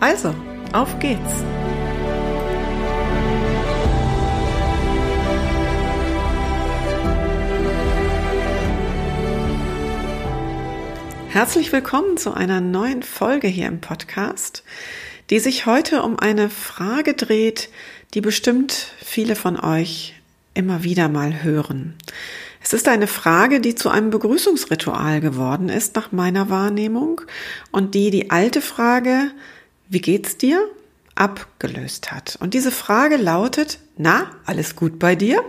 Also, auf geht's! Herzlich willkommen zu einer neuen Folge hier im Podcast, die sich heute um eine Frage dreht, die bestimmt viele von euch immer wieder mal hören. Es ist eine Frage, die zu einem Begrüßungsritual geworden ist nach meiner Wahrnehmung und die die alte Frage wie geht's dir? abgelöst hat. Und diese Frage lautet, na, alles gut bei dir?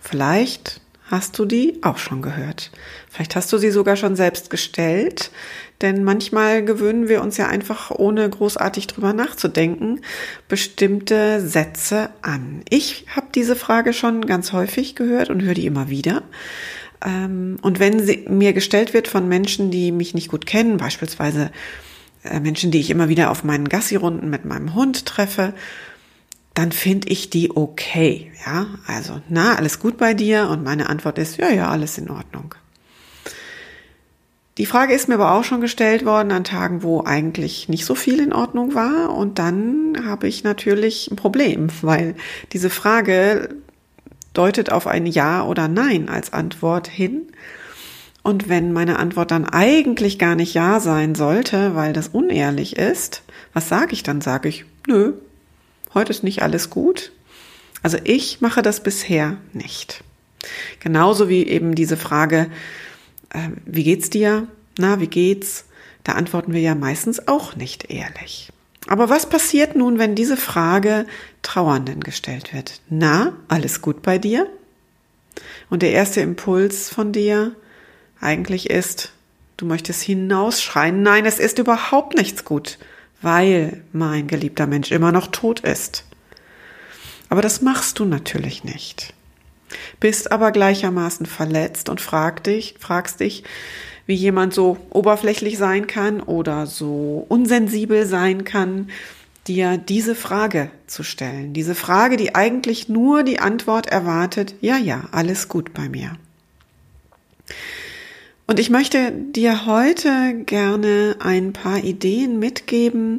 Vielleicht hast du die auch schon gehört. Vielleicht hast du sie sogar schon selbst gestellt, denn manchmal gewöhnen wir uns ja einfach, ohne großartig drüber nachzudenken, bestimmte Sätze an. Ich habe diese Frage schon ganz häufig gehört und höre die immer wieder. Ähm, und wenn sie mir gestellt wird von Menschen, die mich nicht gut kennen, beispielsweise Menschen, die ich immer wieder auf meinen Gassi-Runden mit meinem Hund treffe, dann finde ich die okay. Ja, also, na, alles gut bei dir? Und meine Antwort ist, ja, ja, alles in Ordnung. Die Frage ist mir aber auch schon gestellt worden an Tagen, wo eigentlich nicht so viel in Ordnung war. Und dann habe ich natürlich ein Problem, weil diese Frage deutet auf ein Ja oder Nein als Antwort hin. Und wenn meine Antwort dann eigentlich gar nicht Ja sein sollte, weil das unehrlich ist, was sage ich dann? Sage ich, nö, heute ist nicht alles gut. Also ich mache das bisher nicht. Genauso wie eben diese Frage, äh, wie geht's dir? Na, wie geht's? Da antworten wir ja meistens auch nicht ehrlich. Aber was passiert nun, wenn diese Frage Trauernden gestellt wird? Na, alles gut bei dir? Und der erste Impuls von dir, eigentlich ist, du möchtest hinausschreien, nein, es ist überhaupt nichts gut, weil mein geliebter Mensch immer noch tot ist. Aber das machst du natürlich nicht. Bist aber gleichermaßen verletzt und frag dich, fragst dich, wie jemand so oberflächlich sein kann oder so unsensibel sein kann, dir diese Frage zu stellen. Diese Frage, die eigentlich nur die Antwort erwartet, ja, ja, alles gut bei mir. Und ich möchte dir heute gerne ein paar Ideen mitgeben,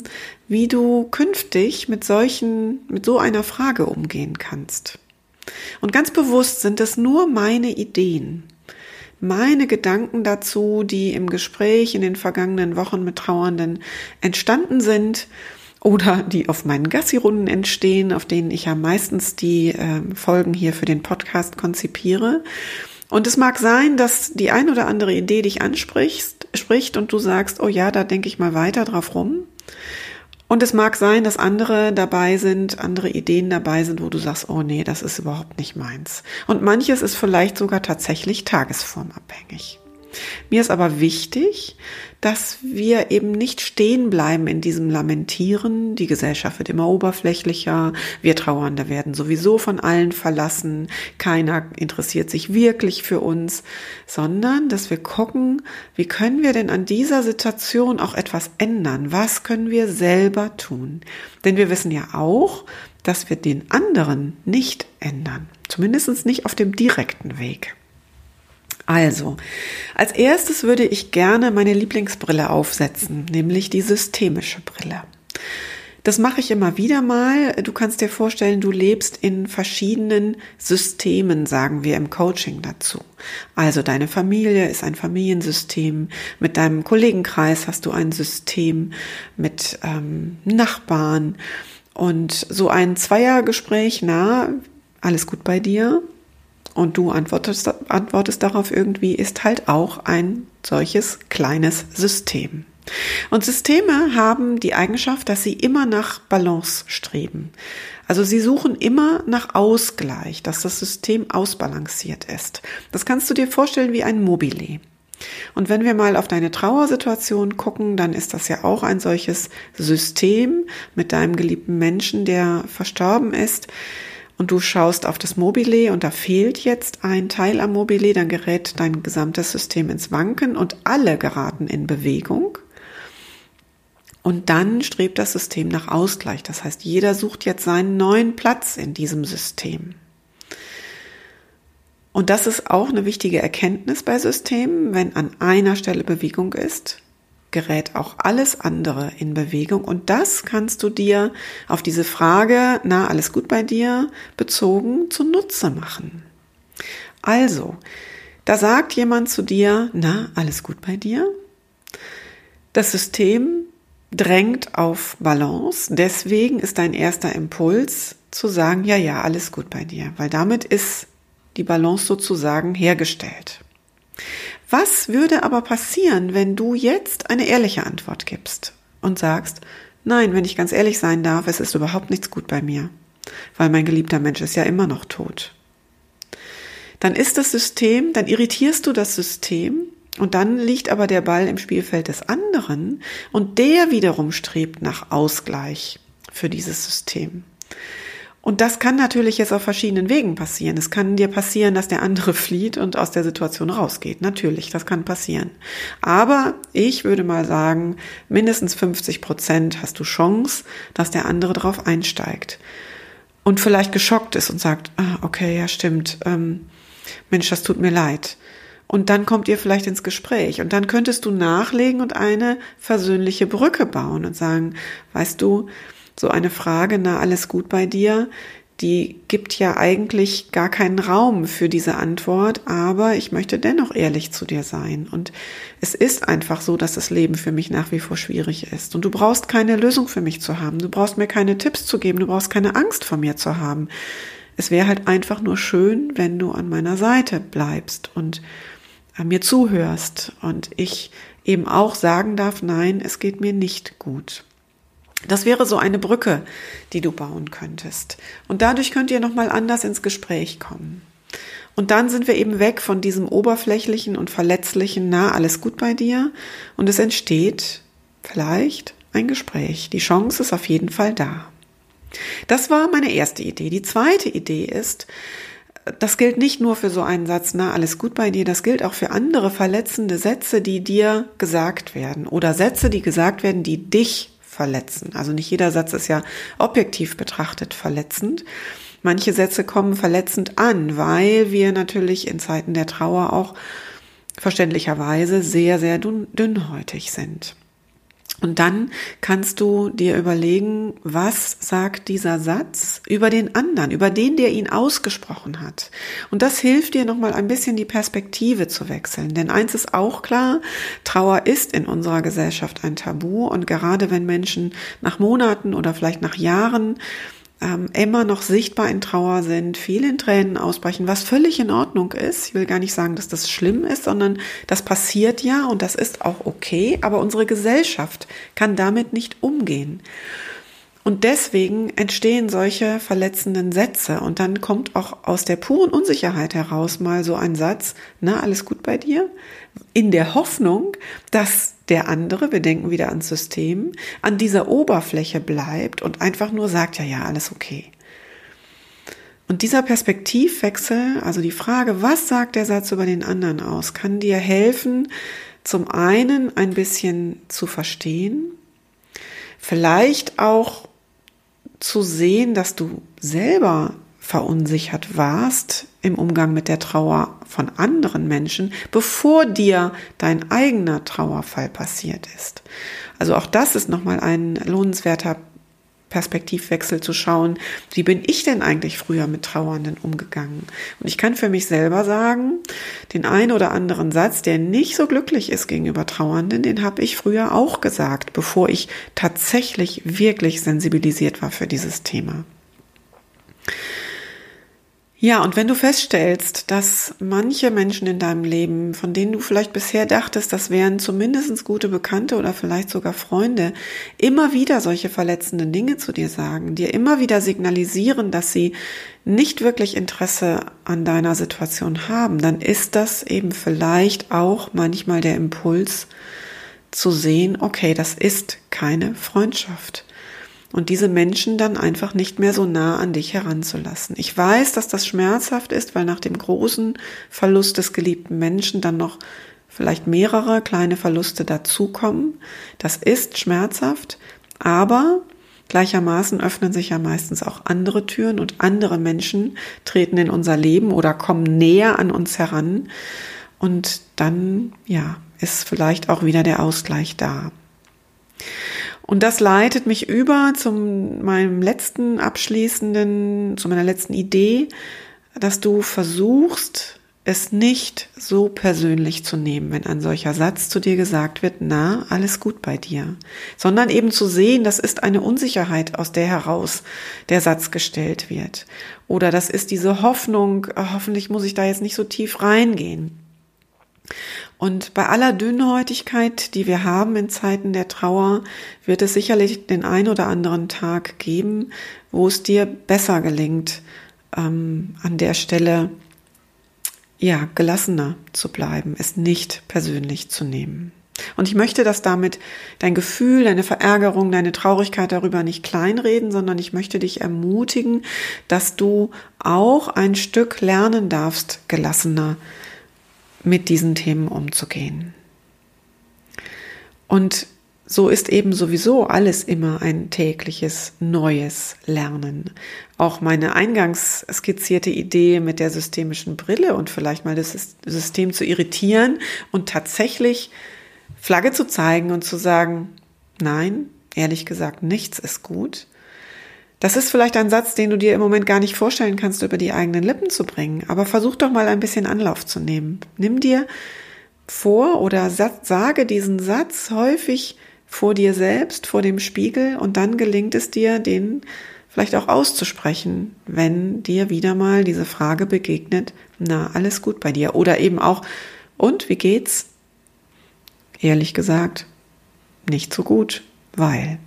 wie du künftig mit solchen, mit so einer Frage umgehen kannst. Und ganz bewusst sind es nur meine Ideen, meine Gedanken dazu, die im Gespräch in den vergangenen Wochen mit Trauernden entstanden sind oder die auf meinen Gassi-Runden entstehen, auf denen ich ja meistens die äh, Folgen hier für den Podcast konzipiere. Und es mag sein, dass die ein oder andere Idee dich anspricht spricht und du sagst, oh ja, da denke ich mal weiter drauf rum. Und es mag sein, dass andere dabei sind, andere Ideen dabei sind, wo du sagst, oh nee, das ist überhaupt nicht meins. Und manches ist vielleicht sogar tatsächlich tagesformabhängig. Mir ist aber wichtig, dass wir eben nicht stehen bleiben in diesem Lamentieren. Die Gesellschaft wird immer oberflächlicher. Wir Trauernde werden sowieso von allen verlassen. Keiner interessiert sich wirklich für uns, sondern dass wir gucken, wie können wir denn an dieser Situation auch etwas ändern? Was können wir selber tun? Denn wir wissen ja auch, dass wir den anderen nicht ändern. Zumindest nicht auf dem direkten Weg. Also, als erstes würde ich gerne meine Lieblingsbrille aufsetzen, nämlich die systemische Brille. Das mache ich immer wieder mal. Du kannst dir vorstellen, du lebst in verschiedenen Systemen, sagen wir im Coaching dazu. Also deine Familie ist ein Familiensystem, mit deinem Kollegenkreis hast du ein System, mit ähm, Nachbarn und so ein Zweiergespräch, na, alles gut bei dir? Und du antwortest, antwortest darauf irgendwie, ist halt auch ein solches kleines System. Und Systeme haben die Eigenschaft, dass sie immer nach Balance streben. Also sie suchen immer nach Ausgleich, dass das System ausbalanciert ist. Das kannst du dir vorstellen wie ein Mobile. Und wenn wir mal auf deine Trauersituation gucken, dann ist das ja auch ein solches System mit deinem geliebten Menschen, der verstorben ist. Und du schaust auf das Mobile und da fehlt jetzt ein Teil am Mobile, dann gerät dein gesamtes System ins Wanken und alle geraten in Bewegung. Und dann strebt das System nach Ausgleich. Das heißt, jeder sucht jetzt seinen neuen Platz in diesem System. Und das ist auch eine wichtige Erkenntnis bei Systemen. Wenn an einer Stelle Bewegung ist, gerät auch alles andere in Bewegung. Und das kannst du dir auf diese Frage, na, alles gut bei dir, bezogen zunutze machen. Also, da sagt jemand zu dir, na, alles gut bei dir? Das System drängt auf Balance. Deswegen ist dein erster Impuls zu sagen, ja, ja, alles gut bei dir, weil damit ist die Balance sozusagen hergestellt. Was würde aber passieren, wenn du jetzt eine ehrliche Antwort gibst und sagst, nein, wenn ich ganz ehrlich sein darf, es ist überhaupt nichts gut bei mir, weil mein geliebter Mensch ist ja immer noch tot. Dann ist das System, dann irritierst du das System und dann liegt aber der Ball im Spielfeld des anderen und der wiederum strebt nach Ausgleich für dieses System. Und das kann natürlich jetzt auf verschiedenen Wegen passieren. Es kann dir passieren, dass der andere flieht und aus der Situation rausgeht. Natürlich, das kann passieren. Aber ich würde mal sagen, mindestens 50 Prozent hast du Chance, dass der andere darauf einsteigt. Und vielleicht geschockt ist und sagt, ah, okay, ja, stimmt. Ähm, Mensch, das tut mir leid. Und dann kommt ihr vielleicht ins Gespräch. Und dann könntest du nachlegen und eine versöhnliche Brücke bauen und sagen, weißt du, so eine Frage, na, alles gut bei dir, die gibt ja eigentlich gar keinen Raum für diese Antwort, aber ich möchte dennoch ehrlich zu dir sein. Und es ist einfach so, dass das Leben für mich nach wie vor schwierig ist. Und du brauchst keine Lösung für mich zu haben. Du brauchst mir keine Tipps zu geben. Du brauchst keine Angst vor mir zu haben. Es wäre halt einfach nur schön, wenn du an meiner Seite bleibst und mir zuhörst und ich eben auch sagen darf, nein, es geht mir nicht gut. Das wäre so eine Brücke, die du bauen könntest. Und dadurch könnt ihr nochmal anders ins Gespräch kommen. Und dann sind wir eben weg von diesem oberflächlichen und verletzlichen, na, alles gut bei dir. Und es entsteht vielleicht ein Gespräch. Die Chance ist auf jeden Fall da. Das war meine erste Idee. Die zweite Idee ist, das gilt nicht nur für so einen Satz, na, alles gut bei dir, das gilt auch für andere verletzende Sätze, die dir gesagt werden oder Sätze, die gesagt werden, die dich verletzen. Also nicht jeder Satz ist ja objektiv betrachtet verletzend. Manche Sätze kommen verletzend an, weil wir natürlich in Zeiten der Trauer auch verständlicherweise sehr, sehr dünnhäutig sind. Und dann kannst du dir überlegen, was sagt dieser Satz über den anderen, über den, der ihn ausgesprochen hat. Und das hilft dir nochmal ein bisschen die Perspektive zu wechseln. Denn eins ist auch klar, Trauer ist in unserer Gesellschaft ein Tabu. Und gerade wenn Menschen nach Monaten oder vielleicht nach Jahren ähm, immer noch sichtbar in Trauer sind, viel in Tränen ausbrechen, was völlig in Ordnung ist. Ich will gar nicht sagen, dass das schlimm ist, sondern das passiert ja und das ist auch okay, aber unsere Gesellschaft kann damit nicht umgehen. Und deswegen entstehen solche verletzenden Sätze und dann kommt auch aus der puren Unsicherheit heraus mal so ein Satz, na, alles gut bei dir? In der Hoffnung, dass der andere, wir denken wieder ans System, an dieser Oberfläche bleibt und einfach nur sagt, ja, ja, alles okay. Und dieser Perspektivwechsel, also die Frage, was sagt der Satz über den anderen aus, kann dir helfen, zum einen ein bisschen zu verstehen, vielleicht auch zu sehen, dass du selber verunsichert warst im Umgang mit der Trauer von anderen Menschen, bevor dir dein eigener Trauerfall passiert ist. Also auch das ist nochmal ein lohnenswerter Perspektivwechsel zu schauen, wie bin ich denn eigentlich früher mit Trauernden umgegangen? Und ich kann für mich selber sagen, den einen oder anderen Satz, der nicht so glücklich ist gegenüber Trauernden, den habe ich früher auch gesagt, bevor ich tatsächlich wirklich sensibilisiert war für dieses Thema. Ja, und wenn du feststellst, dass manche Menschen in deinem Leben, von denen du vielleicht bisher dachtest, das wären zumindest gute Bekannte oder vielleicht sogar Freunde, immer wieder solche verletzenden Dinge zu dir sagen, dir immer wieder signalisieren, dass sie nicht wirklich Interesse an deiner Situation haben, dann ist das eben vielleicht auch manchmal der Impuls zu sehen, okay, das ist keine Freundschaft und diese Menschen dann einfach nicht mehr so nah an dich heranzulassen. Ich weiß, dass das schmerzhaft ist, weil nach dem großen Verlust des geliebten Menschen dann noch vielleicht mehrere kleine Verluste dazukommen. Das ist schmerzhaft, aber gleichermaßen öffnen sich ja meistens auch andere Türen und andere Menschen treten in unser Leben oder kommen näher an uns heran und dann, ja, ist vielleicht auch wieder der Ausgleich da. Und das leitet mich über zu meinem letzten abschließenden, zu meiner letzten Idee, dass du versuchst, es nicht so persönlich zu nehmen, wenn ein solcher Satz zu dir gesagt wird, na, alles gut bei dir, sondern eben zu sehen, das ist eine Unsicherheit, aus der heraus der Satz gestellt wird. Oder das ist diese Hoffnung, hoffentlich muss ich da jetzt nicht so tief reingehen. Und bei aller Dünnhäutigkeit, die wir haben in Zeiten der Trauer, wird es sicherlich den ein oder anderen Tag geben, wo es dir besser gelingt, ähm, an der Stelle ja gelassener zu bleiben, es nicht persönlich zu nehmen. Und ich möchte, dass damit dein Gefühl, deine Verärgerung, deine Traurigkeit darüber nicht kleinreden, sondern ich möchte dich ermutigen, dass du auch ein Stück lernen darfst, gelassener mit diesen Themen umzugehen. Und so ist eben sowieso alles immer ein tägliches neues Lernen. Auch meine eingangs skizzierte Idee mit der systemischen Brille und vielleicht mal das System zu irritieren und tatsächlich Flagge zu zeigen und zu sagen, nein, ehrlich gesagt, nichts ist gut. Das ist vielleicht ein Satz, den du dir im Moment gar nicht vorstellen kannst, über die eigenen Lippen zu bringen. Aber versuch doch mal ein bisschen Anlauf zu nehmen. Nimm dir vor oder sage diesen Satz häufig vor dir selbst, vor dem Spiegel und dann gelingt es dir, den vielleicht auch auszusprechen, wenn dir wieder mal diese Frage begegnet, na, alles gut bei dir. Oder eben auch, und wie geht's? Ehrlich gesagt, nicht so gut, weil.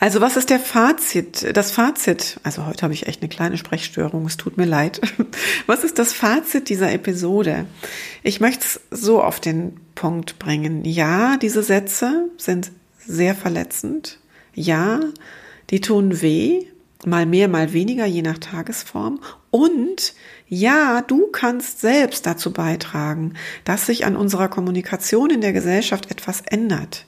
Also was ist der Fazit? Das Fazit, also heute habe ich echt eine kleine Sprechstörung, es tut mir leid. Was ist das Fazit dieser Episode? Ich möchte es so auf den Punkt bringen. Ja, diese Sätze sind sehr verletzend. Ja, die tun weh, mal mehr, mal weniger, je nach Tagesform. Und ja, du kannst selbst dazu beitragen, dass sich an unserer Kommunikation in der Gesellschaft etwas ändert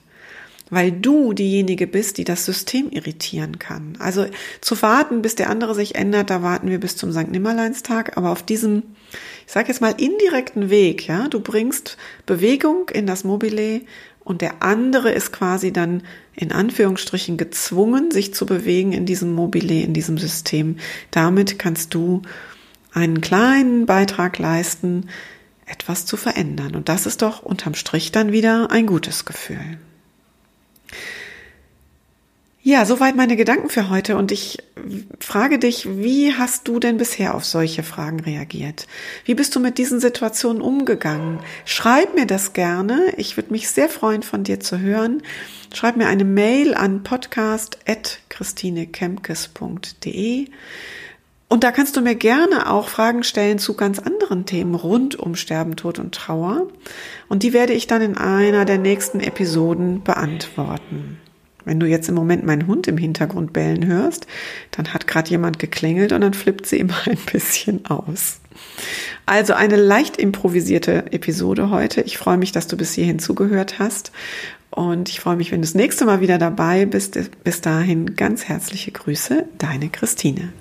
weil du diejenige bist, die das System irritieren kann. Also zu warten, bis der andere sich ändert, da warten wir bis zum St. Nimmerleinstag, aber auf diesem, ich sage jetzt mal, indirekten Weg, ja, du bringst Bewegung in das Mobile und der andere ist quasi dann in Anführungsstrichen gezwungen, sich zu bewegen in diesem Mobile, in diesem System. Damit kannst du einen kleinen Beitrag leisten, etwas zu verändern. Und das ist doch unterm Strich dann wieder ein gutes Gefühl. Ja, soweit meine Gedanken für heute und ich frage dich, wie hast du denn bisher auf solche Fragen reagiert? Wie bist du mit diesen Situationen umgegangen? Schreib mir das gerne. Ich würde mich sehr freuen, von dir zu hören. Schreib mir eine Mail an podcast.christinekemkes.de und da kannst du mir gerne auch Fragen stellen zu ganz anderen Themen rund um Sterben, Tod und Trauer. Und die werde ich dann in einer der nächsten Episoden beantworten. Wenn du jetzt im Moment meinen Hund im Hintergrund bellen hörst, dann hat gerade jemand geklingelt und dann flippt sie immer ein bisschen aus. Also eine leicht improvisierte Episode heute. Ich freue mich, dass du bis hierhin zugehört hast. Und ich freue mich, wenn du das nächste Mal wieder dabei bist. Bis dahin ganz herzliche Grüße, deine Christine.